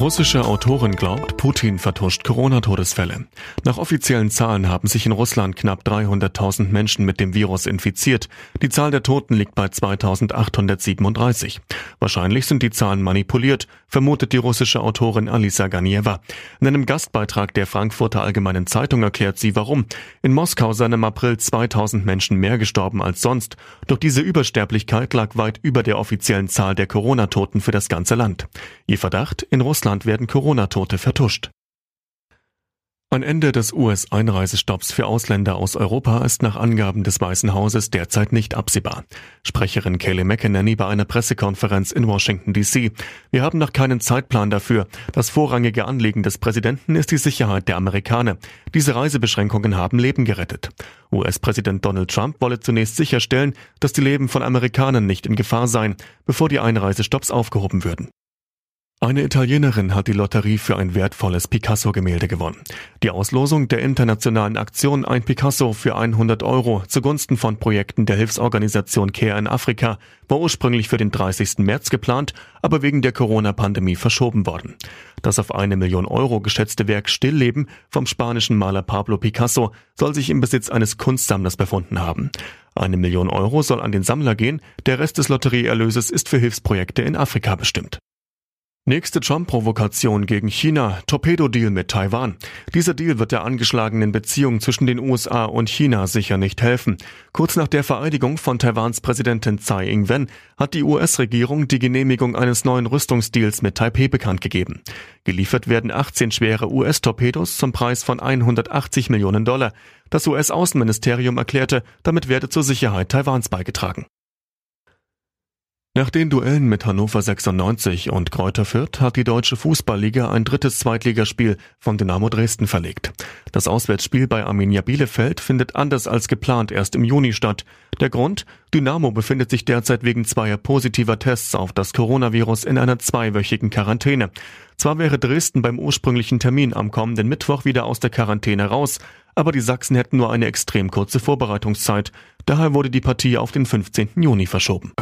Russische Autorin glaubt, Putin vertuscht Corona-Todesfälle. Nach offiziellen Zahlen haben sich in Russland knapp 300.000 Menschen mit dem Virus infiziert. Die Zahl der Toten liegt bei 2837. Wahrscheinlich sind die Zahlen manipuliert, vermutet die russische Autorin Alisa Ganieva. In einem Gastbeitrag der Frankfurter Allgemeinen Zeitung erklärt sie, warum. In Moskau seien im April 2000 Menschen mehr gestorben als sonst. Doch diese Übersterblichkeit lag weit über der offiziellen Zahl der Corona-Toten für das ganze Land. Ihr Verdacht, in Russland Russland werden Corona-Tote vertuscht. Ein Ende des US-Einreisestopps für Ausländer aus Europa ist nach Angaben des Weißen Hauses derzeit nicht absehbar. Sprecherin Kayleigh McEnany bei einer Pressekonferenz in Washington DC. Wir haben noch keinen Zeitplan dafür. Das vorrangige Anliegen des Präsidenten ist die Sicherheit der Amerikaner. Diese Reisebeschränkungen haben Leben gerettet. US-Präsident Donald Trump wolle zunächst sicherstellen, dass die Leben von Amerikanern nicht in Gefahr seien, bevor die Einreisestopps aufgehoben würden. Eine Italienerin hat die Lotterie für ein wertvolles Picasso-Gemälde gewonnen. Die Auslosung der internationalen Aktion Ein Picasso für 100 Euro zugunsten von Projekten der Hilfsorganisation Care in Afrika war ursprünglich für den 30. März geplant, aber wegen der Corona-Pandemie verschoben worden. Das auf eine Million Euro geschätzte Werk Stillleben vom spanischen Maler Pablo Picasso soll sich im Besitz eines Kunstsammlers befunden haben. Eine Million Euro soll an den Sammler gehen, der Rest des Lotterieerlöses ist für Hilfsprojekte in Afrika bestimmt. Nächste Trump-Provokation gegen China, Torpedo-Deal mit Taiwan. Dieser Deal wird der angeschlagenen Beziehung zwischen den USA und China sicher nicht helfen. Kurz nach der Vereidigung von Taiwans Präsidentin Tsai Ing-wen hat die US-Regierung die Genehmigung eines neuen Rüstungsdeals mit Taipei bekannt gegeben. Geliefert werden 18 schwere US-Torpedos zum Preis von 180 Millionen Dollar. Das US-Außenministerium erklärte, damit werde zur Sicherheit Taiwans beigetragen. Nach den Duellen mit Hannover 96 und Kräuter Fürth hat die deutsche Fußballliga ein drittes Zweitligaspiel von Dynamo Dresden verlegt. Das Auswärtsspiel bei Arminia Bielefeld findet anders als geplant erst im Juni statt. Der Grund? Dynamo befindet sich derzeit wegen zweier positiver Tests auf das Coronavirus in einer zweiwöchigen Quarantäne. Zwar wäre Dresden beim ursprünglichen Termin am kommenden Mittwoch wieder aus der Quarantäne raus, aber die Sachsen hätten nur eine extrem kurze Vorbereitungszeit. Daher wurde die Partie auf den 15. Juni verschoben.